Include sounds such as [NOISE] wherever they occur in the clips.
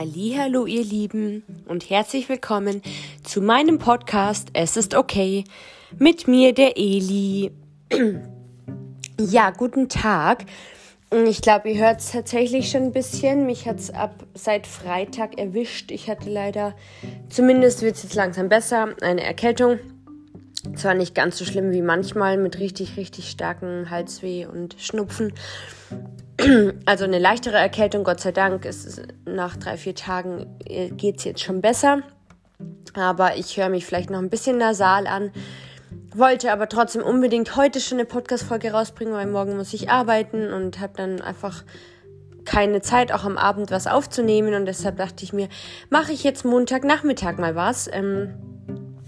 Hallo ihr Lieben und herzlich willkommen zu meinem Podcast Es ist okay mit mir der Eli. ja, guten Tag. Ich glaube, ihr hört es tatsächlich schon ein bisschen. Mich hat es ab seit Freitag erwischt. Ich hatte leider, zumindest wird es jetzt langsam besser, eine Erkältung. Zwar nicht ganz so schlimm wie manchmal mit richtig, richtig starken Halsweh und Schnupfen. Also eine leichtere Erkältung, Gott sei Dank, ist nach drei, vier Tagen äh, geht es jetzt schon besser. Aber ich höre mich vielleicht noch ein bisschen nasal an. Wollte aber trotzdem unbedingt heute schon eine Podcast-Folge rausbringen, weil morgen muss ich arbeiten und habe dann einfach keine Zeit, auch am Abend was aufzunehmen. Und deshalb dachte ich mir, mache ich jetzt Montagnachmittag mal was. Ähm,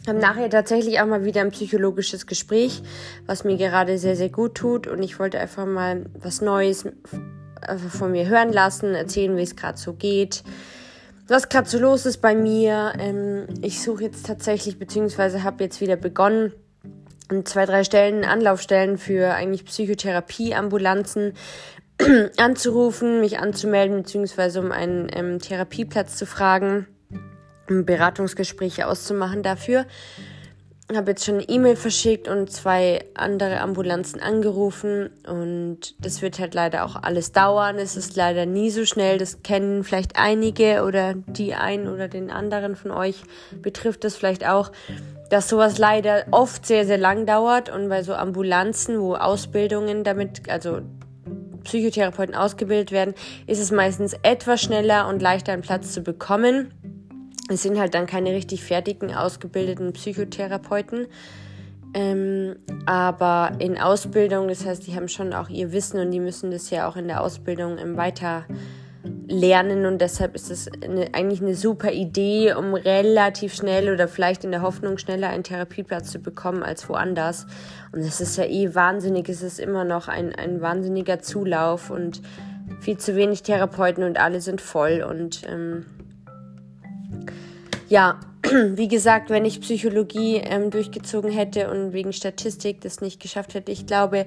habe nachher tatsächlich auch mal wieder ein psychologisches Gespräch, was mir gerade sehr, sehr gut tut. Und ich wollte einfach mal was Neues von mir hören lassen, erzählen, wie es gerade so geht, was gerade so los ist bei mir. Ähm, ich suche jetzt tatsächlich, beziehungsweise habe jetzt wieder begonnen, zwei, drei Stellen, Anlaufstellen für eigentlich Psychotherapieambulanzen [CLEARS THROAT] anzurufen, mich anzumelden, beziehungsweise um einen ähm, Therapieplatz zu fragen, Beratungsgespräche auszumachen dafür. Habe jetzt schon eine E-Mail verschickt und zwei andere Ambulanzen angerufen und das wird halt leider auch alles dauern. Es ist leider nie so schnell. Das kennen vielleicht einige oder die einen oder den anderen von euch betrifft das vielleicht auch dass sowas leider oft sehr, sehr lang dauert und bei so Ambulanzen, wo Ausbildungen damit, also Psychotherapeuten ausgebildet werden, ist es meistens etwas schneller und leichter einen Platz zu bekommen. Es sind halt dann keine richtig fertigen, ausgebildeten Psychotherapeuten. Ähm, aber in Ausbildung, das heißt, die haben schon auch ihr Wissen und die müssen das ja auch in der Ausbildung weiter lernen und deshalb ist es eine, eigentlich eine super Idee, um relativ schnell oder vielleicht in der Hoffnung schneller einen Therapieplatz zu bekommen als woanders. Und es ist ja eh wahnsinnig, es ist immer noch ein, ein wahnsinniger Zulauf und viel zu wenig Therapeuten und alle sind voll und ähm, ja, [CLEARS THROAT] wie gesagt, wenn ich Psychologie ähm, durchgezogen hätte und wegen Statistik das nicht geschafft hätte, ich glaube,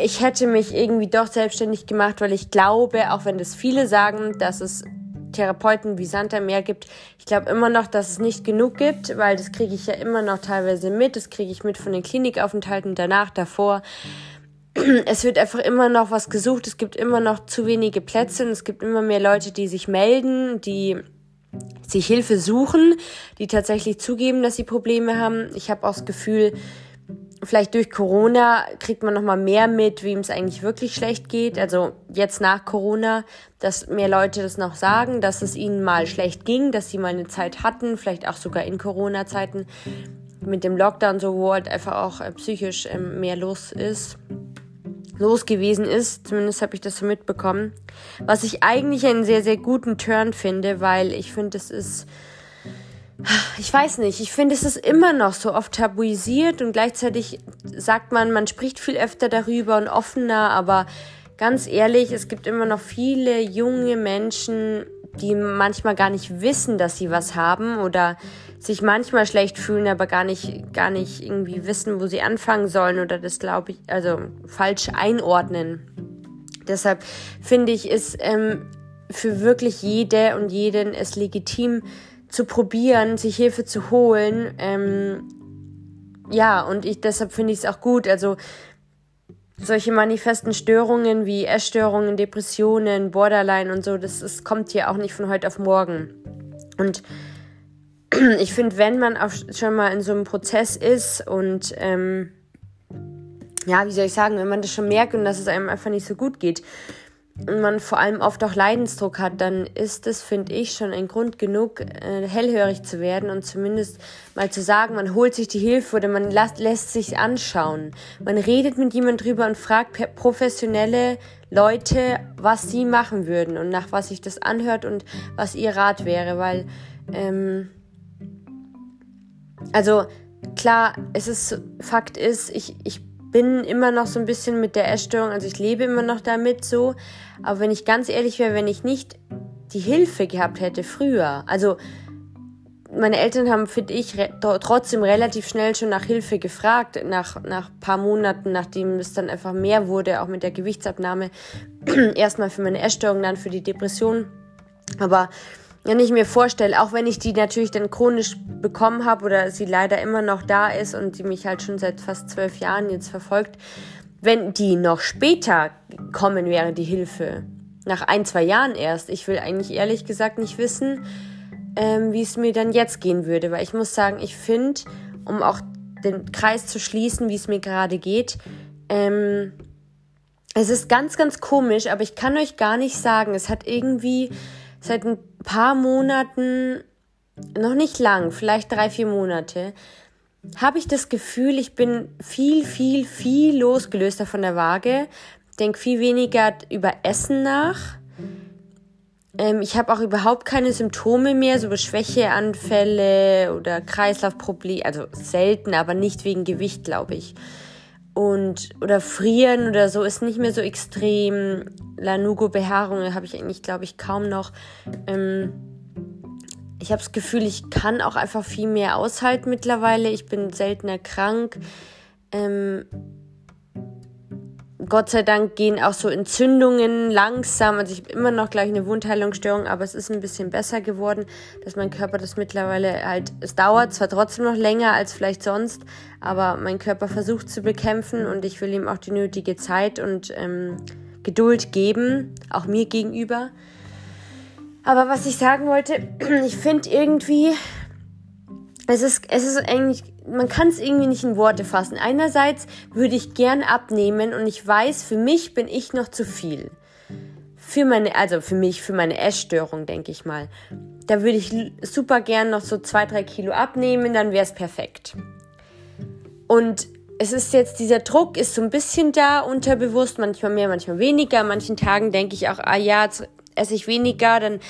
ich hätte mich irgendwie doch selbstständig gemacht, weil ich glaube, auch wenn das viele sagen, dass es Therapeuten wie Santa mehr gibt, ich glaube immer noch, dass es nicht genug gibt, weil das kriege ich ja immer noch teilweise mit. Das kriege ich mit von den Klinikaufenthalten danach, davor. [CLEARS THROAT] Es wird einfach immer noch was gesucht. Es gibt immer noch zu wenige Plätze und es gibt immer mehr Leute, die sich melden, die sich Hilfe suchen, die tatsächlich zugeben, dass sie Probleme haben. Ich habe auch das Gefühl, vielleicht durch Corona kriegt man noch mal mehr mit, wem es eigentlich wirklich schlecht geht. Also jetzt nach Corona, dass mehr Leute das noch sagen, dass es ihnen mal schlecht ging, dass sie mal eine Zeit hatten, vielleicht auch sogar in Corona-Zeiten mit dem Lockdown so, wo halt einfach auch äh, psychisch äh, mehr los ist, los gewesen ist. Zumindest habe ich das so mitbekommen. Was ich eigentlich einen sehr, sehr guten Turn finde, weil ich finde, es ist ich weiß nicht, ich finde, es ist immer noch so oft tabuisiert und gleichzeitig sagt man, man spricht viel öfter darüber und offener, aber ganz ehrlich, es gibt immer noch viele junge Menschen, die manchmal gar nicht wissen, dass sie was haben oder sich manchmal schlecht fühlen, aber gar nicht, gar nicht irgendwie wissen, wo sie anfangen sollen oder das glaube ich, also falsch einordnen. Deshalb finde ich, ist ähm, für wirklich jede und jeden es legitim, zu probieren, sich Hilfe zu holen. Ähm, ja, und ich deshalb finde ich es auch gut. Also solche manifesten Störungen wie Essstörungen, Depressionen, Borderline und so, das, das kommt hier auch nicht von heute auf morgen. Und [CLEARS THROAT] ich finde, wenn man auch schon mal in so einem Prozess ist und ähm, ja, wie soll ich sagen, wenn man das schon merkt und dass es einem einfach nicht so gut geht, und man vor allem oft auch Leidensdruck hat, dann ist es, finde ich, schon ein Grund genug, äh, hellhörig zu werden und zumindest mal zu sagen, man holt sich die Hilfe oder man lässt, lässt sich anschauen. Man redet mit jemand drüber und fragt professionelle Leute, was sie machen würden und nach was sich das anhört und was ihr Rat wäre, weil, ähm, also klar, es ist, Fakt ist, ich, ich bin immer noch so ein bisschen mit der Essstörung, also ich lebe immer noch damit so. Aber wenn ich ganz ehrlich wäre, wenn ich nicht die Hilfe gehabt hätte früher, also meine Eltern haben, finde ich, re trotzdem relativ schnell schon nach Hilfe gefragt, nach, nach paar Monaten, nachdem es dann einfach mehr wurde, auch mit der Gewichtsabnahme. [CLEARS THROAT] Erstmal für meine Essstörung, dann für die Depression. Aber wenn ich mir vorstelle, auch wenn ich die natürlich dann chronisch bekommen habe oder sie leider immer noch da ist und die mich halt schon seit fast zwölf Jahren jetzt verfolgt, wenn die noch später kommen wäre, die Hilfe, nach ein, zwei Jahren erst, ich will eigentlich ehrlich gesagt nicht wissen, ähm, wie es mir dann jetzt gehen würde, weil ich muss sagen, ich finde, um auch den Kreis zu schließen, wie es mir gerade geht, ähm, es ist ganz, ganz komisch, aber ich kann euch gar nicht sagen, es hat irgendwie seit ein paar Monaten, noch nicht lang, vielleicht drei, vier Monate, habe ich das Gefühl, ich bin viel, viel, viel losgelöster von der Waage, denke viel weniger über Essen nach. Ähm, ich habe auch überhaupt keine Symptome mehr, so Schwächeanfälle oder Kreislaufprobleme, also selten, aber nicht wegen Gewicht, glaube ich. Und, oder frieren oder so ist nicht mehr so extrem. Lanugo-Behaarung habe ich eigentlich, glaube ich, kaum noch. Ähm, ich habe das Gefühl, ich kann auch einfach viel mehr aushalten mittlerweile. Ich bin seltener krank. Ähm, Gott sei Dank gehen auch so Entzündungen langsam. Also ich habe immer noch gleich eine Wundheilungsstörung, aber es ist ein bisschen besser geworden, dass mein Körper das mittlerweile halt, es dauert zwar trotzdem noch länger als vielleicht sonst, aber mein Körper versucht zu bekämpfen und ich will ihm auch die nötige Zeit und ähm, Geduld geben, auch mir gegenüber. Aber was ich sagen wollte, [CLEARS THROAT] ich finde irgendwie, es ist, es ist eigentlich, man kann es irgendwie nicht in Worte fassen. Einerseits würde ich gern abnehmen und ich weiß, für mich bin ich noch zu viel. Für meine, also für mich, für meine Essstörung, denke ich mal. Da würde ich super gern noch so zwei, drei Kilo abnehmen, dann wäre es perfekt. Und es ist jetzt, dieser Druck ist so ein bisschen da, unterbewusst, manchmal mehr, manchmal weniger. An manchen Tagen denke ich auch, ah ja, jetzt esse ich weniger, dann,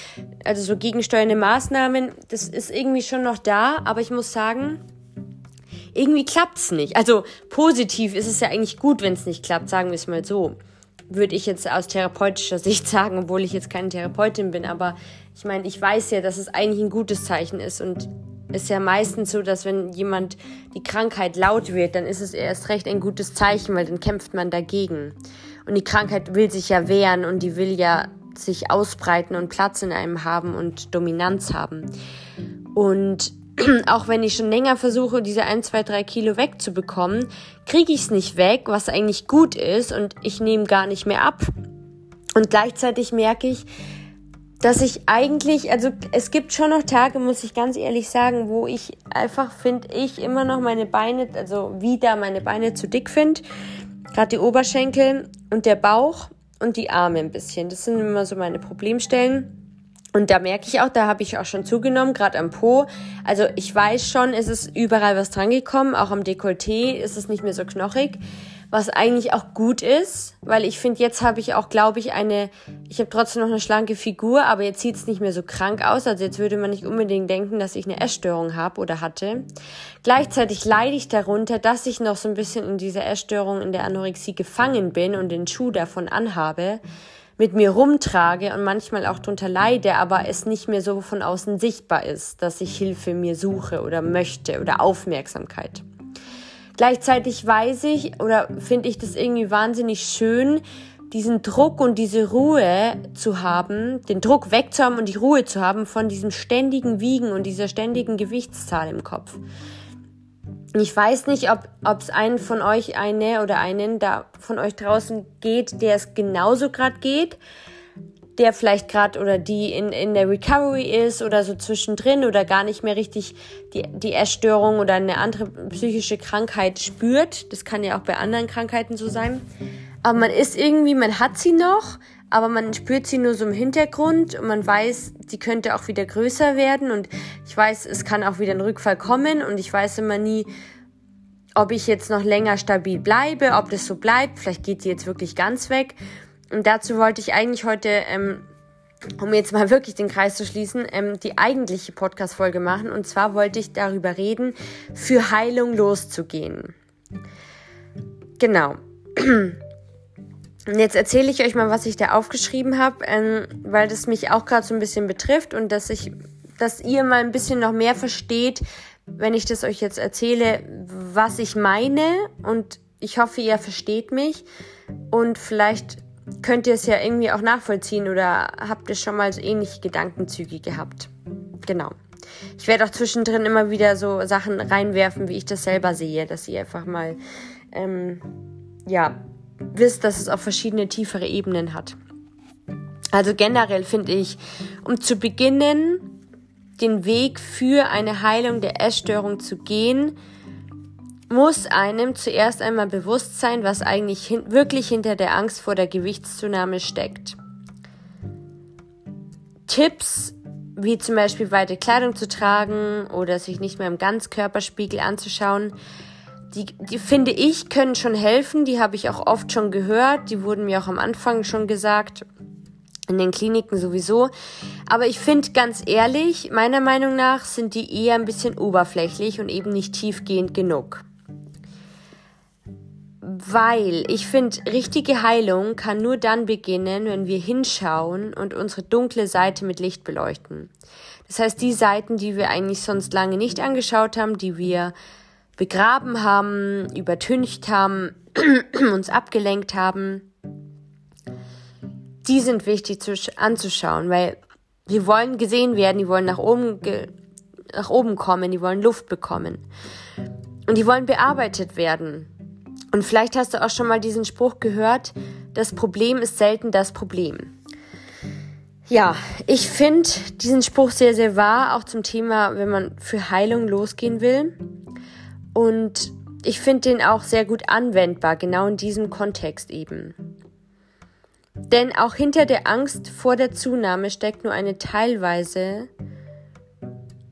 also so gegensteuernde Maßnahmen, das ist irgendwie schon noch da, aber ich muss sagen, irgendwie klappt's nicht. Also positiv ist es ja eigentlich gut, wenn es nicht klappt, sagen wir es mal so. Würde ich jetzt aus therapeutischer Sicht [LAUGHS] sagen, obwohl ich jetzt keine Therapeutin bin, aber ich meine, ich weiß ja, dass es eigentlich ein gutes Zeichen ist und ist ja meistens so, dass wenn jemand die Krankheit laut wird, dann ist es erst recht ein gutes Zeichen, weil dann kämpft man dagegen. Und die Krankheit will sich ja wehren und die will ja sich ausbreiten und Platz in einem haben und Dominanz haben. Und [CLEARS THROAT] auch wenn ich schon länger versuche, diese 1, 2, 3 Kilo wegzubekommen, kriege ich es nicht weg, was eigentlich gut ist und ich nehme gar nicht mehr ab. Und gleichzeitig merke ich, dass ich eigentlich, also es gibt schon noch Tage, muss ich ganz ehrlich sagen, wo ich einfach, finde ich, immer noch meine Beine, also wieder meine Beine zu dick finde. Gerade die Oberschenkel und der Bauch und die Arme ein bisschen. Das sind immer so meine Problemstellen. Und da merke ich auch, da habe ich auch schon zugenommen, gerade am Po. Also ich weiß schon, es ist überall was dran gekommen, auch am Dekolleté ist es nicht mehr so knochig was eigentlich auch gut ist, weil ich finde, jetzt habe ich auch, glaube ich, eine, ich habe trotzdem noch eine schlanke Figur, aber jetzt sieht es nicht mehr so krank aus. Also jetzt würde man nicht unbedingt denken, dass ich eine Essstörung habe oder hatte. Gleichzeitig leide ich darunter, dass ich noch so ein bisschen in dieser Essstörung, in der Anorexie gefangen bin und den Schuh davon anhabe mit mir rumtrage und manchmal auch darunter leide, aber es nicht mehr so von außen sichtbar ist, dass ich Hilfe mir suche oder möchte oder Aufmerksamkeit. Gleichzeitig weiß ich oder finde ich das irgendwie wahnsinnig schön, diesen Druck und diese Ruhe zu haben, den Druck wegzuhaben und die Ruhe zu haben von diesem ständigen Wiegen und dieser ständigen Gewichtszahl im Kopf. Ich weiß nicht, ob es einen von euch eine oder einen da von euch draußen geht, der es genauso gerade geht der vielleicht gerade oder die in, in der Recovery ist oder so zwischendrin oder gar nicht mehr richtig die, die Essstörung oder eine andere psychische Krankheit spürt. Das kann ja auch bei anderen Krankheiten so sein. Aber man ist irgendwie, man hat sie noch, aber man spürt sie nur so im Hintergrund und man weiß, die könnte auch wieder größer werden und ich weiß, es kann auch wieder ein Rückfall kommen und ich weiß immer nie, ob ich jetzt noch länger stabil bleibe, ob das so bleibt. Vielleicht geht die jetzt wirklich ganz weg. Und dazu wollte ich eigentlich heute, ähm, um jetzt mal [LAUGHS] wirklich den Kreis zu schließen, ähm, die eigentliche Podcast-Folge machen. Und zwar wollte ich darüber reden, für Heilung loszugehen. Genau. [CLEARS THROAT] Jetzt erzähle ich euch mal, was ich da aufgeschrieben habe, ähm, weil das mich auch gerade so ein bisschen betrifft und dass ich, dass ihr mal ein bisschen noch mehr versteht, wenn ich das euch jetzt erzähle, was ich meine. Und ich hoffe, ihr versteht mich und vielleicht könnt ihr es ja irgendwie auch nachvollziehen oder habt ihr schon mal so ähnliche Gedankenzüge gehabt. Genau. Ich werde auch zwischendrin immer wieder so Sachen reinwerfen, wie ich das selber sehe, dass ihr einfach mal, ähm, ja, wisst, dass es auch verschiedene tiefere Ebenen hat. Also generell finde ich, um zu beginnen, den Weg für eine Heilung der Essstörung zu gehen, muss einem zuerst einmal bewusst sein, was eigentlich hin wirklich hinter der Angst vor der Gewichtszunahme steckt. Tipps wie zum Beispiel weite Kleidung zu tragen oder sich nicht mehr im Ganzkörperspiegel anzuschauen, die, die finde ich, können schon helfen. Die habe ich auch oft schon gehört. Die wurden mir auch am Anfang schon gesagt. In den Kliniken sowieso. Aber ich finde ganz ehrlich, meiner Meinung nach sind die eher ein bisschen oberflächlich und eben nicht tiefgehend genug weil ich finde, richtige Heilung kann nur dann beginnen, wenn wir hinschauen und unsere dunkle Seite mit Licht beleuchten. Das heißt, die Seiten, die wir eigentlich sonst lange nicht angeschaut haben, die wir begraben haben, übertüncht haben, [CLEARS THROAT] uns abgelenkt haben, die sind wichtig zu, anzuschauen, weil wir wollen gesehen werden, die wollen nach oben, nach oben kommen, die wollen Luft bekommen. Und die wollen bearbeitet werden. Und vielleicht hast du auch schon mal diesen Spruch gehört, das Problem ist selten das Problem. Ja, ich finde diesen Spruch sehr, sehr wahr, auch zum Thema, wenn man für Heilung losgehen will. Und ich finde den auch sehr gut anwendbar, genau in diesem Kontext eben. Denn auch hinter der Angst vor der Zunahme steckt nur eine teilweise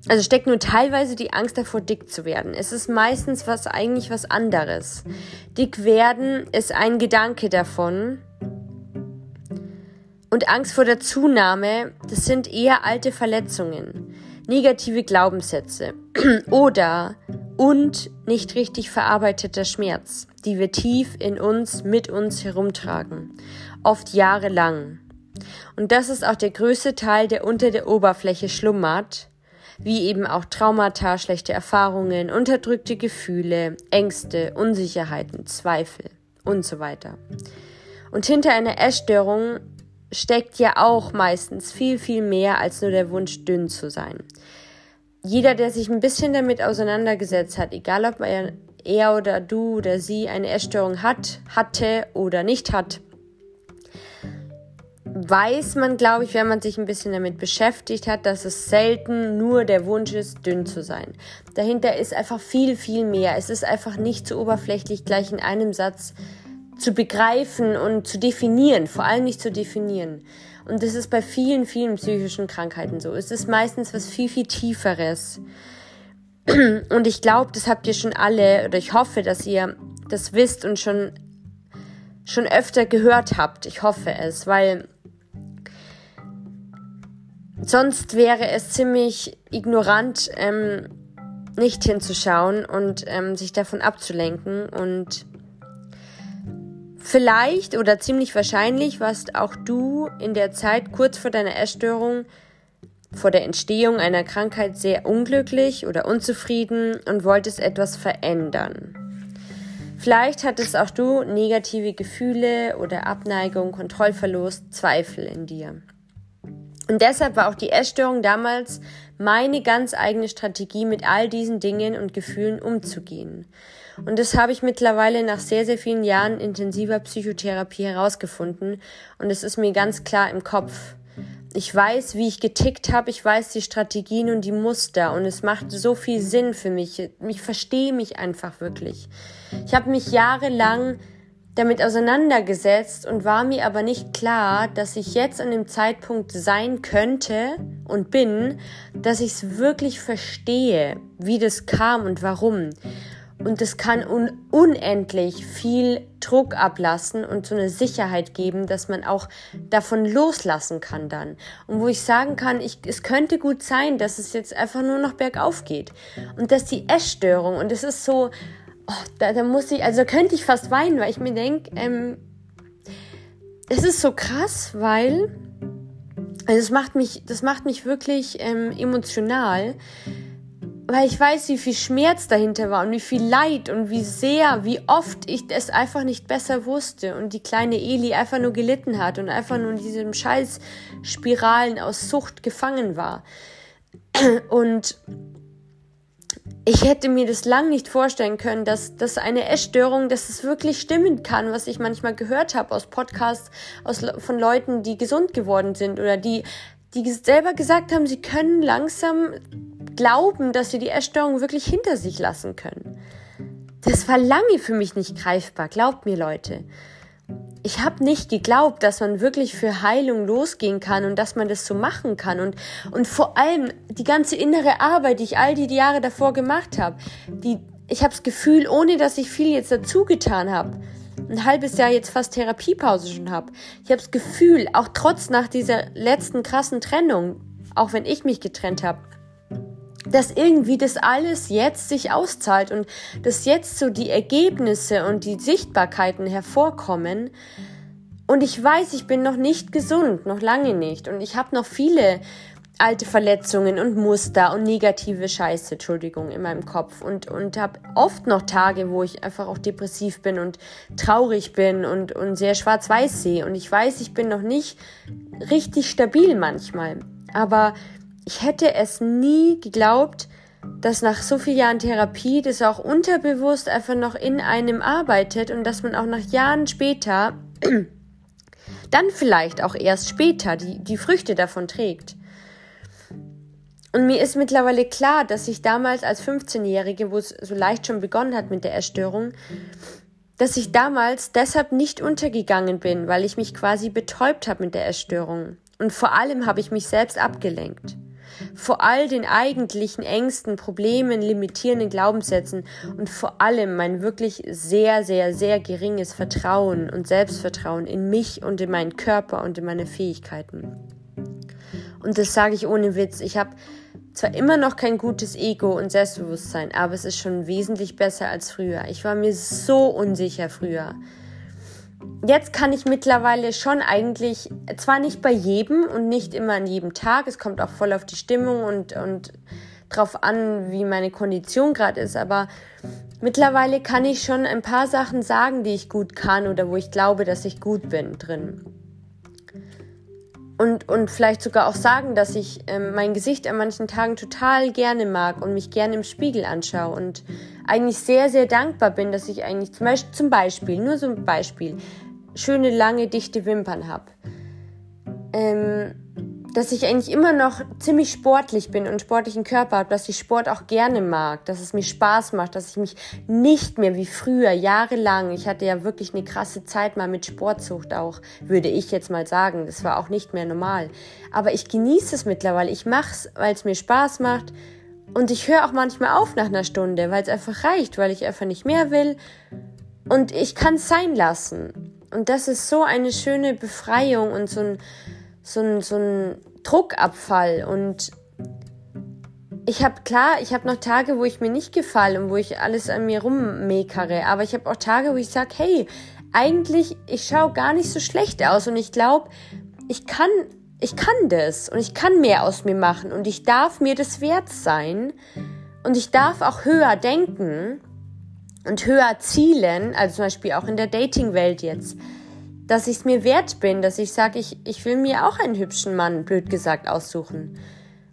also steckt nur teilweise die Angst davor, dick zu werden. Es ist meistens was eigentlich was anderes. Dick werden ist ein Gedanke davon. Und Angst vor der Zunahme, das sind eher alte Verletzungen, negative Glaubenssätze [CLEARS THROAT] oder und nicht richtig verarbeiteter Schmerz, die wir tief in uns mit uns herumtragen, oft jahrelang. Und das ist auch der größte Teil, der unter der Oberfläche schlummert wie eben auch Traumata, schlechte Erfahrungen, unterdrückte Gefühle, Ängste, Unsicherheiten, Zweifel und so weiter. Und hinter einer Essstörung steckt ja auch meistens viel, viel mehr als nur der Wunsch, dünn zu sein. Jeder, der sich ein bisschen damit auseinandergesetzt hat, egal ob er, er oder du oder sie eine Essstörung hat, hatte oder nicht hat, weiß man, glaube ich, wenn man sich ein bisschen damit beschäftigt hat, dass es selten nur der Wunsch ist, dünn zu sein. Dahinter ist einfach viel, viel mehr. Es ist einfach nicht so oberflächlich gleich in einem Satz zu begreifen und zu definieren, vor allem nicht zu definieren. Und das ist bei vielen, vielen psychischen Krankheiten so. Es ist meistens was viel, viel Tieferes. [CLEARS THROAT] Und ich glaube, das habt ihr schon alle, oder ich hoffe, dass ihr das wisst und schon, schon öfter gehört habt. Ich hoffe es, weil sonst wäre es ziemlich ignorant, ähm, nicht hinzuschauen und ähm, sich davon abzulenken. Und vielleicht oder ziemlich wahrscheinlich warst auch du in der Zeit kurz vor deiner Essstörung, vor der Entstehung einer Krankheit sehr unglücklich oder unzufrieden und wolltest etwas verändern. Vielleicht hattest auch du negative Gefühle oder Abneigung, Kontrollverlust, Zweifel in dir. Und deshalb war auch die Essstörung damals meine ganz eigene Strategie, mit all diesen Dingen und Gefühlen umzugehen. Und das habe ich mittlerweile nach sehr, sehr vielen Jahren intensiver Psychotherapie herausgefunden. Und es ist mir ganz klar im Kopf. Ich weiß, wie ich getickt habe, ich weiß die Strategien und die Muster und es macht so viel Sinn für mich. Ich verstehe mich einfach wirklich. Ich habe mich jahrelang damit auseinandergesetzt und war mir aber nicht klar, dass ich jetzt an dem Zeitpunkt sein könnte und bin, dass ich es wirklich verstehe, wie das kam und warum. Und das kann un unendlich viel Druck ablassen und so eine Sicherheit geben, dass man auch davon loslassen kann dann. Und wo ich sagen kann, ich, es könnte gut sein, dass es jetzt einfach nur noch bergauf geht. Und dass die Essstörung, und es ist so, oh, da, da muss ich, also könnte ich fast weinen, weil ich mir denke, ähm, es ist so krass, weil also das macht mich, das macht mich wirklich ähm, emotional, weil ich weiß, wie viel Schmerz dahinter war und wie viel Leid und wie sehr, wie oft ich es einfach nicht besser wusste und die kleine Eli einfach nur gelitten hat und einfach nur in diesem Scheiß Spiralen aus Sucht gefangen war. Und ich hätte mir das lang nicht vorstellen können, dass, dass eine Essstörung, dass es wirklich stimmen kann, was ich manchmal gehört habe aus Podcasts aus, von Leuten, die gesund geworden sind oder die, die selber gesagt haben, sie können langsam glauben, dass sie die Essstörung wirklich hinter sich lassen können. Das war lange für mich nicht greifbar, glaubt mir Leute ich habe nicht geglaubt, dass man wirklich für Heilung losgehen kann und dass man das so machen kann und und vor allem die ganze innere Arbeit, die ich all die Jahre davor gemacht habe, ich habe das Gefühl, ohne dass ich viel jetzt dazu getan habe, ein halbes Jahr jetzt fast Therapiepause schon habe. Ich habe das Gefühl, auch trotz nach dieser letzten krassen Trennung, auch wenn ich mich getrennt habe, dass irgendwie das alles jetzt sich auszahlt und dass jetzt so die Ergebnisse und die Sichtbarkeiten hervorkommen. Und ich weiß, ich bin noch nicht gesund, noch lange nicht. Und ich habe noch viele alte Verletzungen und Muster und negative Scheiße, Entschuldigung, in meinem Kopf und, und habe oft noch Tage, wo ich einfach auch depressiv bin und traurig bin und, und sehr schwarz-weiß sehe. Und ich weiß, ich bin noch nicht richtig stabil manchmal. Aber ich hätte es nie geglaubt, dass nach so vielen Jahren Therapie das auch unterbewusst einfach noch in einem arbeitet und dass man auch nach Jahren später, [CLEARS THROAT] dann vielleicht auch erst später, die, die Früchte davon trägt. Und mir ist mittlerweile klar, dass ich damals als 15-Jährige, wo es so leicht schon begonnen hat mit der Erstörung, dass ich damals deshalb nicht untergegangen bin, weil ich mich quasi betäubt habe mit der Erstörung. Und vor allem habe ich mich selbst abgelenkt vor all den eigentlichen Ängsten, Problemen, limitierenden Glaubenssätzen und vor allem mein wirklich sehr, sehr, sehr geringes Vertrauen und Selbstvertrauen in mich und in meinen Körper und in meine Fähigkeiten. Und das sage ich ohne Witz. Ich habe zwar immer noch kein gutes Ego und Selbstbewusstsein, aber es ist schon wesentlich besser als früher. Ich war mir so unsicher früher jetzt kann ich mittlerweile schon eigentlich, zwar nicht bei jedem und nicht immer an jedem Tag, es kommt auch voll auf die Stimmung und, und drauf an, wie meine Kondition gerade ist, aber mittlerweile kann ich schon ein paar Sachen sagen, die ich gut kann oder wo ich glaube, dass ich gut bin drin. Und, und vielleicht sogar auch sagen, dass ich ähm, mein Gesicht an manchen Tagen total gerne mag und mich gerne im Spiegel anschaue und eigentlich sehr, sehr dankbar bin, dass ich eigentlich zum Beispiel, zum Beispiel nur so ein Beispiel, schöne, lange, dichte Wimpern habe. Ähm, dass ich eigentlich immer noch ziemlich sportlich bin und sportlichen Körper habe, dass ich Sport auch gerne mag, dass es mir Spaß macht, dass ich mich nicht mehr wie früher jahrelang, ich hatte ja wirklich eine krasse Zeit mal mit Sportsucht auch, würde ich jetzt mal sagen, das war auch nicht mehr normal. Aber ich genieße es mittlerweile, ich mache es, weil es mir Spaß macht und ich höre auch manchmal auf nach einer Stunde, weil es einfach reicht, weil ich einfach nicht mehr will und ich kann es sein lassen. Und das ist so eine schöne Befreiung und so ein, so ein, so ein Druckabfall. Und ich habe klar, ich habe noch Tage, wo ich mir nicht gefalle und wo ich alles an mir rummekere. Aber ich habe auch Tage, wo ich sage, hey, eigentlich, ich schaue gar nicht so schlecht aus. Und ich glaube, ich kann, ich kann das und ich kann mehr aus mir machen und ich darf mir das wert sein. Und ich darf auch höher denken und höher zielen, also zum Beispiel auch in der Dating-Welt jetzt, dass ich es mir wert bin, dass ich sage, ich, ich will mir auch einen hübschen Mann, blöd gesagt, aussuchen.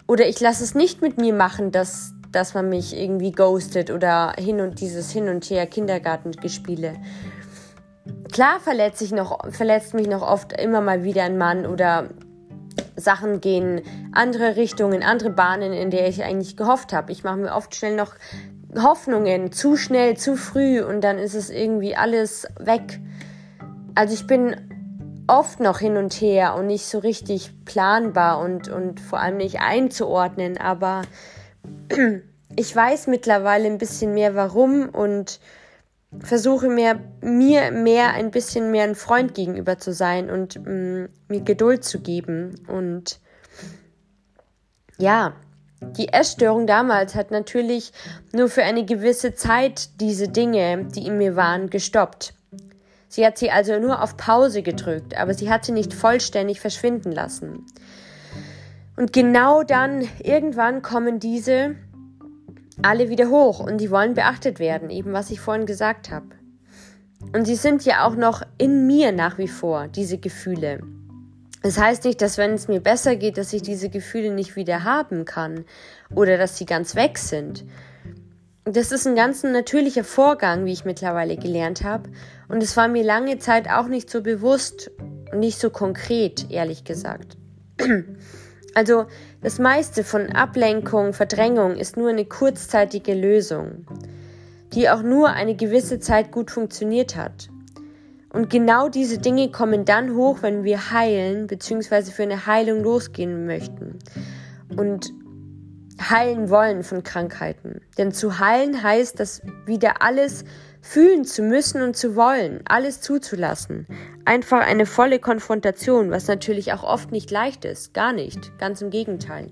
Oder ich lasse es nicht mit mir machen, dass, dass man mich irgendwie ghostet oder hin und dieses Hin und Her Kindergartengespiele. Klar verletzt, ich noch, verletzt mich noch oft immer mal wieder ein Mann oder Sachen gehen andere Richtungen, andere Bahnen, in der ich eigentlich gehofft habe. Ich mache mir oft schnell noch Hoffnungen zu schnell, zu früh und dann ist es irgendwie alles weg. Also ich bin oft noch hin und her und nicht so richtig planbar und, und vor allem nicht einzuordnen, aber [CLEARS THROAT] ich weiß mittlerweile ein bisschen mehr warum und versuche mehr, mir mehr ein bisschen mehr ein Freund gegenüber zu sein und mm, mir Geduld zu geben und ja, die Essstörung damals hat natürlich nur für eine gewisse Zeit diese Dinge, die in mir waren, gestoppt. Sie hat sie also nur auf Pause gedrückt, aber sie hat sie nicht vollständig verschwinden lassen. Und genau dann, irgendwann kommen diese alle wieder hoch und die wollen beachtet werden, eben was ich vorhin gesagt habe. Und sie sind ja auch noch in mir nach wie vor, diese Gefühle. Das heißt nicht, dass wenn es mir besser geht, dass ich diese Gefühle nicht wieder haben kann oder dass sie ganz weg sind. Das ist ein ganz natürlicher Vorgang, wie ich mittlerweile gelernt habe. Und es war mir lange Zeit auch nicht so bewusst und nicht so konkret, ehrlich gesagt. [CLEARS THROAT] Also das meiste von Ablenkung, Verdrängung ist nur eine kurzzeitige Lösung, die auch nur eine gewisse Zeit gut funktioniert hat. Und genau diese Dinge kommen dann hoch, wenn wir heilen bzw. für eine Heilung losgehen möchten und heilen wollen von Krankheiten. Denn zu heilen heißt, dass wieder alles fühlen zu müssen und zu wollen, alles zuzulassen. Einfach eine volle Konfrontation, was natürlich auch oft nicht leicht ist, gar nicht, ganz im Gegenteil.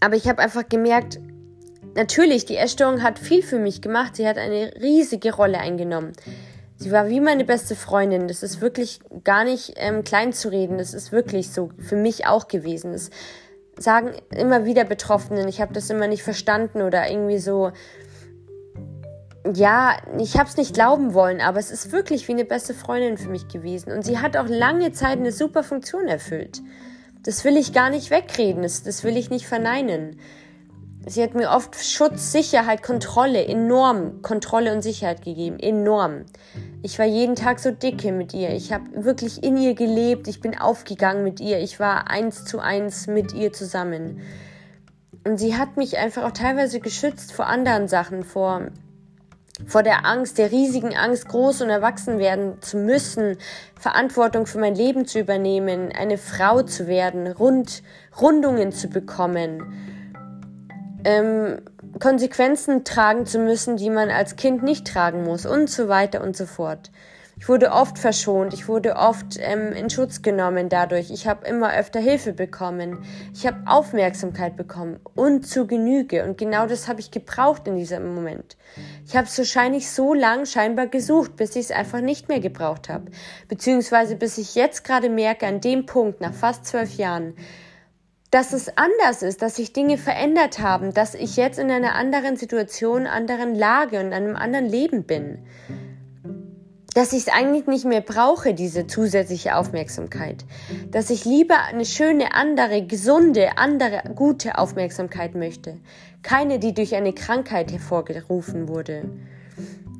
Aber ich habe einfach gemerkt, Natürlich, die Essstörung hat viel für mich gemacht. Sie hat eine riesige Rolle eingenommen. Sie war wie meine beste Freundin. Das ist wirklich gar nicht ähm, klein zu reden. Das ist wirklich so für mich auch gewesen. Das sagen immer wieder Betroffenen. Ich habe das immer nicht verstanden oder irgendwie so. Ja, ich habe es nicht glauben wollen, aber es ist wirklich wie eine beste Freundin für mich gewesen. Und sie hat auch lange Zeit eine super Funktion erfüllt. Das will ich gar nicht wegreden. Das, das will ich nicht verneinen. Sie hat mir oft Schutz, Sicherheit, Kontrolle, enorm Kontrolle und Sicherheit gegeben, enorm. Ich war jeden Tag so dicke mit ihr. Ich habe wirklich in ihr gelebt. Ich bin aufgegangen mit ihr. Ich war eins zu eins mit ihr zusammen. Und sie hat mich einfach auch teilweise geschützt vor anderen Sachen, vor, vor der Angst, der riesigen Angst, groß und erwachsen werden zu müssen, Verantwortung für mein Leben zu übernehmen, eine Frau zu werden, Rund, Rundungen zu bekommen ähm, Konsequenzen tragen zu müssen, die man als Kind nicht tragen muss und so weiter und so fort. Ich wurde oft verschont, ich wurde oft ähm, in Schutz genommen dadurch. Ich habe immer öfter Hilfe bekommen. Ich habe Aufmerksamkeit bekommen und zu Genüge. Und genau das habe ich gebraucht in diesem Moment. Ich habe es wahrscheinlich so lang scheinbar gesucht, bis ich es einfach nicht mehr gebraucht habe. Beziehungsweise bis ich jetzt gerade merke, an dem Punkt, nach fast zwölf Jahren, dass es anders ist, dass sich Dinge verändert haben, dass ich jetzt in einer anderen Situation, anderen Lage und einem anderen Leben bin. Dass ich es eigentlich nicht mehr brauche, diese zusätzliche Aufmerksamkeit. Dass ich lieber eine schöne, andere, gesunde, andere, gute Aufmerksamkeit möchte. Keine, die durch eine Krankheit hervorgerufen wurde.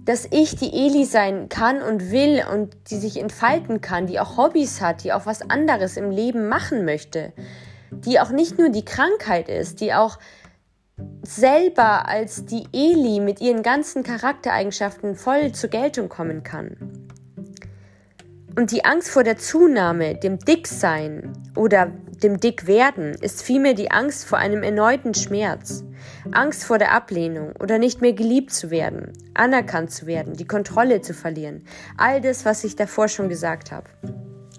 Dass ich die Eli sein kann und will und die sich entfalten kann, die auch Hobbys hat, die auch was anderes im Leben machen möchte die auch nicht nur die Krankheit ist, die auch selber als die Eli mit ihren ganzen Charaktereigenschaften voll zur Geltung kommen kann. Und die Angst vor der Zunahme, dem Dicksein oder dem Dickwerden ist vielmehr die Angst vor einem erneuten Schmerz, Angst vor der Ablehnung oder nicht mehr geliebt zu werden, anerkannt zu werden, die Kontrolle zu verlieren. All das, was ich davor schon gesagt habe.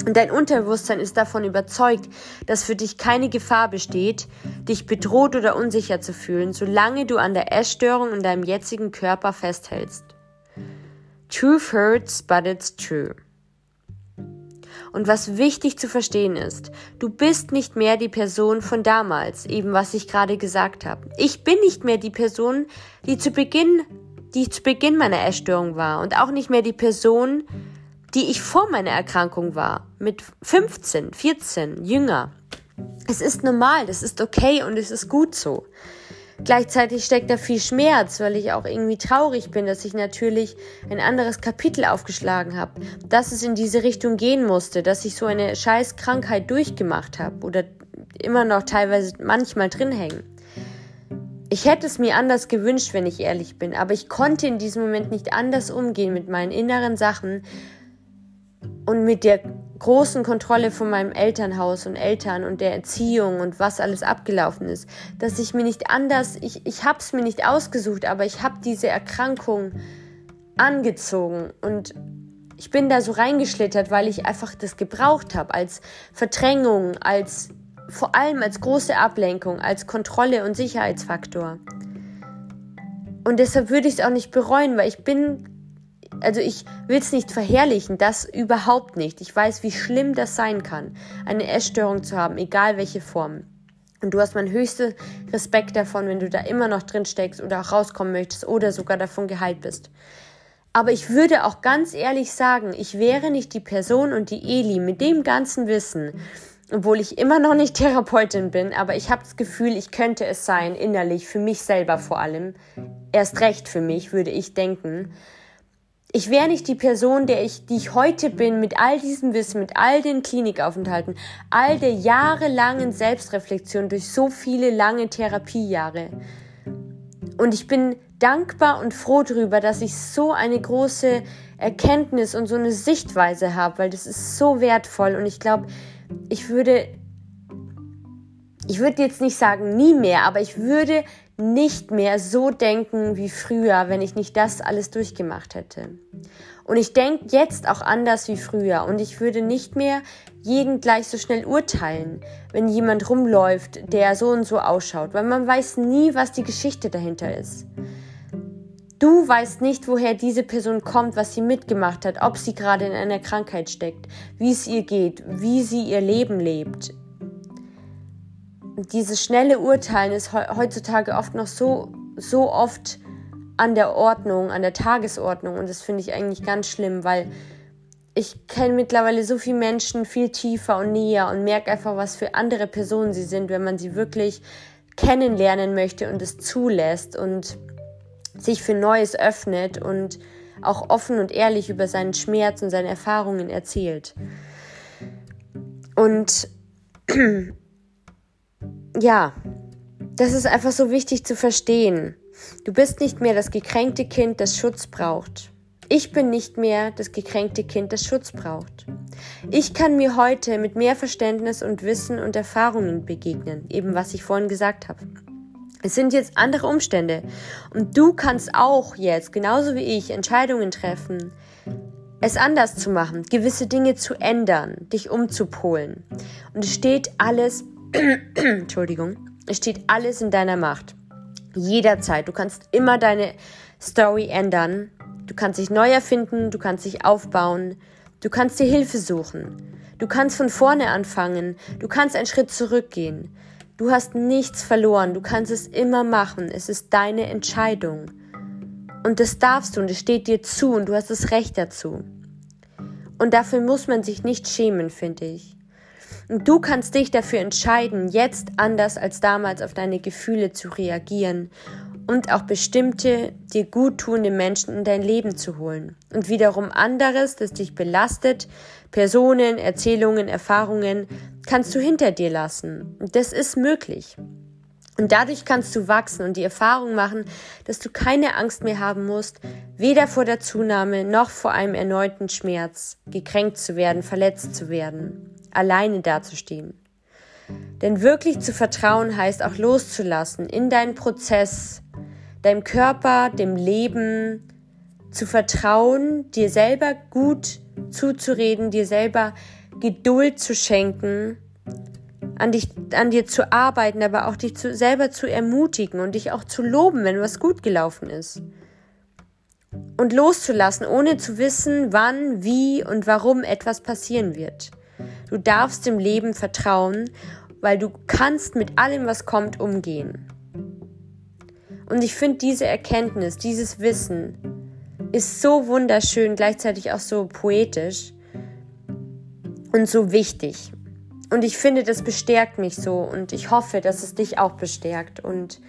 Und dein Unterbewusstsein ist davon überzeugt, dass für dich keine Gefahr besteht, dich bedroht oder unsicher zu fühlen, solange du an der Essstörung in deinem jetzigen Körper festhältst. Truth hurts, but it's true. Und was wichtig zu verstehen ist, du bist nicht mehr die Person von damals, eben was ich gerade gesagt habe. Ich bin nicht mehr die Person, die zu Beginn, die zu Beginn meiner Essstörung war und auch nicht mehr die Person, die ich vor meiner Erkrankung war, mit 15, 14, jünger. Es ist normal, das ist okay und es ist gut so. Gleichzeitig steckt da viel Schmerz, weil ich auch irgendwie traurig bin, dass ich natürlich ein anderes Kapitel aufgeschlagen habe, dass es in diese Richtung gehen musste, dass ich so eine scheiß Krankheit durchgemacht habe oder immer noch teilweise manchmal drin hängen. Ich hätte es mir anders gewünscht, wenn ich ehrlich bin, aber ich konnte in diesem Moment nicht anders umgehen mit meinen inneren Sachen, und mit der großen Kontrolle von meinem Elternhaus und Eltern und der Erziehung und was alles abgelaufen ist, dass ich mir nicht anders, ich, ich habe es mir nicht ausgesucht, aber ich habe diese Erkrankung angezogen und ich bin da so reingeschlittert, weil ich einfach das gebraucht habe als Verdrängung, als vor allem als große Ablenkung, als Kontrolle und Sicherheitsfaktor. Und deshalb würde ich es auch nicht bereuen, weil ich bin also ich will es nicht verherrlichen, das überhaupt nicht. Ich weiß, wie schlimm das sein kann, eine Essstörung zu haben, egal welche Form. Und du hast meinen höchsten Respekt davon, wenn du da immer noch drin steckst oder auch rauskommen möchtest oder sogar davon geheilt bist. Aber ich würde auch ganz ehrlich sagen, ich wäre nicht die Person und die Eli mit dem ganzen Wissen, obwohl ich immer noch nicht [LAUGHS] Therapeutin bin, aber ich habe das Gefühl, ich könnte es sein, innerlich, für mich selber vor allem. Erst recht für mich, würde ich denken. Ich wäre nicht die Person, der ich, die ich heute bin, mit all diesem Wissen, mit all den Klinikaufenthalten, all der jahrelangen Selbstreflexion durch so viele lange Therapiejahre. Und ich bin dankbar und froh darüber, dass ich so eine große Erkenntnis und so eine Sichtweise habe, weil das ist so wertvoll und ich glaube, ich würde, ich würde jetzt nicht sagen nie mehr, aber ich würde nicht mehr so denken wie früher, wenn ich nicht das alles durchgemacht hätte. Und ich denke jetzt auch anders wie früher und ich würde nicht mehr jeden gleich so schnell urteilen, wenn jemand rumläuft, der so und so ausschaut, weil man weiß nie, was die Geschichte dahinter ist. Du weißt nicht, woher diese Person kommt, was sie mitgemacht hat, ob sie gerade in einer Krankheit steckt, wie es ihr geht, wie sie ihr Leben lebt. Dieses schnelle Urteilen ist heutzutage oft noch so, so oft an der Ordnung, an der Tagesordnung. Und das finde ich eigentlich ganz schlimm, weil ich kenne mittlerweile so viele Menschen viel tiefer und näher und merke einfach, was für andere Personen sie sind, wenn man sie wirklich kennenlernen möchte und es zulässt und sich für Neues öffnet und auch offen und ehrlich über seinen Schmerz und seine Erfahrungen erzählt. Und [CLEARS THROAT] ja, das ist einfach so wichtig zu verstehen. Du bist nicht mehr das gekränkte Kind, das Schutz braucht. Ich bin nicht mehr das gekränkte Kind, das Schutz braucht. Ich kann mir heute mit mehr Verständnis und Wissen und Erfahrungen begegnen, eben was ich vorhin gesagt habe. Es sind jetzt andere Umstände. Und du kannst auch jetzt, genauso wie ich, Entscheidungen treffen, es anders zu machen, gewisse Dinge zu ändern, dich umzupolen. Und es steht alles, [CLEARS THROAT] Entschuldigung, es steht alles in deiner Macht. Jederzeit. Du kannst immer deine Story ändern. Du kannst dich neu erfinden, du kannst dich aufbauen, du kannst dir Hilfe suchen. Du kannst von vorne anfangen, du kannst einen Schritt zurückgehen. Du hast nichts verloren, du kannst es immer machen, es ist deine Entscheidung. Und das darfst du und es steht dir zu und du hast das Recht dazu. Und dafür muss man sich nicht schämen, finde ich. Und du kannst dich dafür entscheiden, jetzt anders als damals auf deine Gefühle zu reagieren und auch bestimmte dir guttuende Menschen in dein Leben zu holen. Und wiederum anderes, das dich belastet, Personen, Erzählungen, Erfahrungen, kannst du hinter dir lassen. Das ist möglich. Und dadurch kannst du wachsen und die Erfahrung machen, dass du keine Angst mehr haben musst, weder vor der Zunahme noch vor einem erneuten Schmerz, gekränkt zu werden, verletzt zu werden, alleine dazustehen. Denn wirklich zu vertrauen heißt auch loszulassen in deinen Prozess, deinem Körper, dem Leben, zu vertrauen, dir selber gut zuzureden, dir selber Geduld zu schenken, an, dich, an dir zu arbeiten, aber auch dich zu, selber zu ermutigen und dich auch zu loben, wenn was gut gelaufen ist. Und loszulassen, ohne zu wissen, wann, wie und warum etwas passieren wird. Du darfst dem Leben vertrauen, weil du kannst mit allem, was kommt, umgehen. Und ich finde diese Erkenntnis, dieses Wissen ist so wunderschön, gleichzeitig auch so poetisch und so wichtig. Und ich finde, das bestärkt mich so und ich hoffe, dass es dich auch bestärkt. Und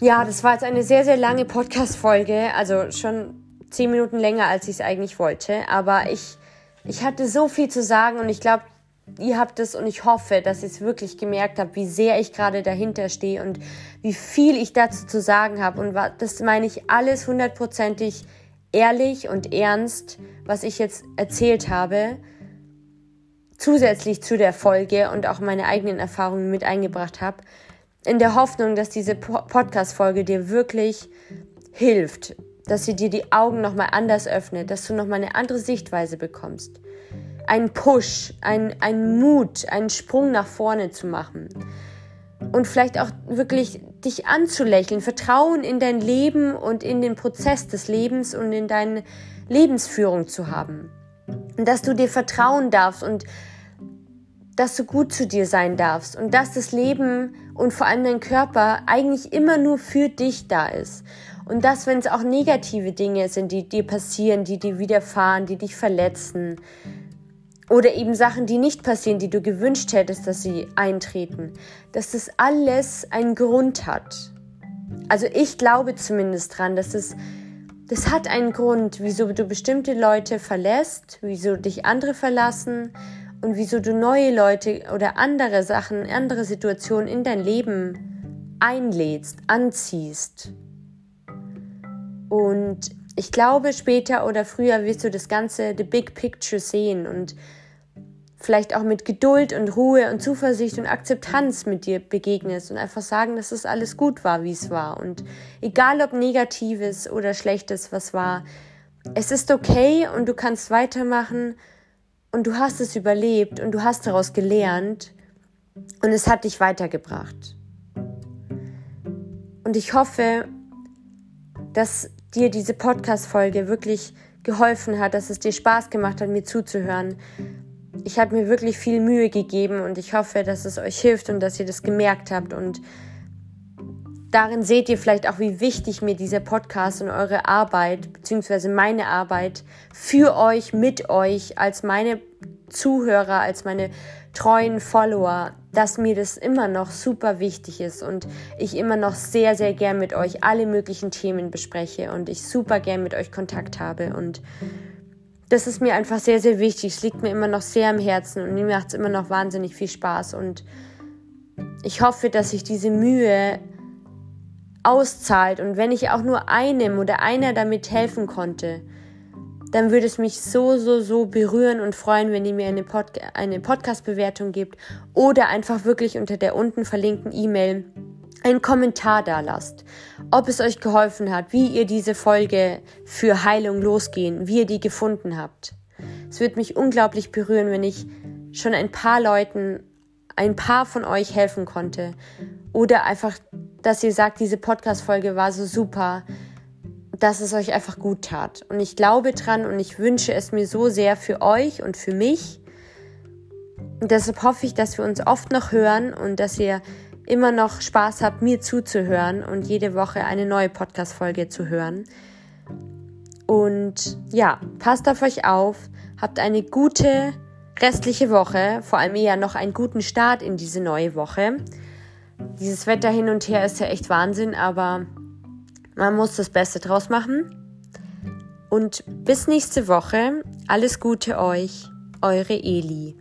ja, das war jetzt eine sehr, sehr lange Podcast-Folge, also schon zehn Minuten länger, als ich es eigentlich wollte. Aber ich, ich hatte so viel zu sagen und ich glaube, ihr habt es und ich hoffe, dass ihr es wirklich gemerkt habt, wie sehr ich gerade dahinter stehe und wie viel ich dazu zu sagen habe. Und das meine ich alles hundertprozentig ehrlich und ernst, was ich jetzt erzählt habe, zusätzlich zu der Folge und auch meine eigenen Erfahrungen mit eingebracht habe, in der Hoffnung, dass diese Podcast-Folge dir wirklich hilft, dass sie dir die Augen nochmal anders öffnet, dass du nochmal eine andere Sichtweise bekommst einen Push, einen, einen Mut, einen Sprung nach vorne zu machen. Und vielleicht auch wirklich dich anzulächeln, Vertrauen in dein Leben und in den Prozess des Lebens und in deine Lebensführung zu haben. Und dass du dir vertrauen darfst und dass du gut zu dir sein darfst und dass das Leben und vor allem dein Körper eigentlich immer nur für dich da ist. Und dass, wenn es auch negative Dinge sind, die dir passieren, die dir widerfahren, die dich verletzen, oder eben Sachen, die nicht passieren, die du gewünscht hättest, dass sie eintreten, dass das alles einen Grund hat. Also ich glaube zumindest dran, dass es das hat einen Grund, wieso du bestimmte Leute verlässt, wieso dich andere verlassen und wieso du neue Leute oder andere Sachen, andere Situationen in dein Leben einlädst, anziehst. Und ich glaube, später oder früher wirst du das Ganze, the big picture sehen und vielleicht auch mit Geduld und Ruhe und Zuversicht und Akzeptanz mit dir begegnest und einfach sagen, dass es alles gut war, wie es war. Und egal ob negatives oder schlechtes, was war, es ist okay und du kannst weitermachen und du hast es überlebt und du hast daraus gelernt und es hat dich weitergebracht. Und ich hoffe, dass dir diese Podcast-Folge wirklich geholfen hat, dass es dir Spaß gemacht hat, mir zuzuhören. Ich habe mir wirklich viel Mühe gegeben und ich hoffe, dass es euch hilft und dass ihr das gemerkt habt. Und darin seht ihr vielleicht auch, wie wichtig mir dieser Podcast und eure Arbeit, beziehungsweise meine Arbeit für euch, mit euch, als meine Zuhörer, als meine treuen Follower, dass mir das immer noch super wichtig ist und ich immer noch sehr, sehr gern mit euch alle möglichen Themen bespreche und ich super gern mit euch Kontakt habe und das ist mir einfach sehr, sehr wichtig. Es liegt mir immer noch sehr am Herzen und mir macht es immer noch wahnsinnig viel Spaß und ich hoffe, dass ich diese Mühe auszahlt und wenn ich auch nur einem oder einer damit helfen konnte, dann würde es mich so, so, so berühren und freuen, wenn ihr mir eine, Pod eine Podcast-Bewertung gibt oder einfach wirklich unter der unten verlinkten E-Mail einen Kommentar da lasst, ob es euch geholfen hat, wie ihr diese Folge für Heilung losgehen, wie ihr die gefunden habt. Es würde mich unglaublich berühren, wenn ich schon ein paar Leuten, ein paar von euch helfen konnte. Oder einfach, dass ihr sagt, diese Podcast-Folge war so super dass es euch einfach gut tat. Und ich glaube dran und ich wünsche es mir so sehr für euch und für mich. Und deshalb hoffe ich, dass wir uns oft noch hören und dass ihr immer noch Spaß habt, mir zuzuhören und jede Woche eine neue Podcast-Folge zu hören. Und ja, passt auf euch auf, habt eine gute restliche Woche, vor allem eher noch einen guten Start in diese neue Woche. Dieses Wetter hin und her ist ja echt Wahnsinn, aber man muss das Beste draus machen. Und bis nächste Woche. Alles Gute euch, eure Eli.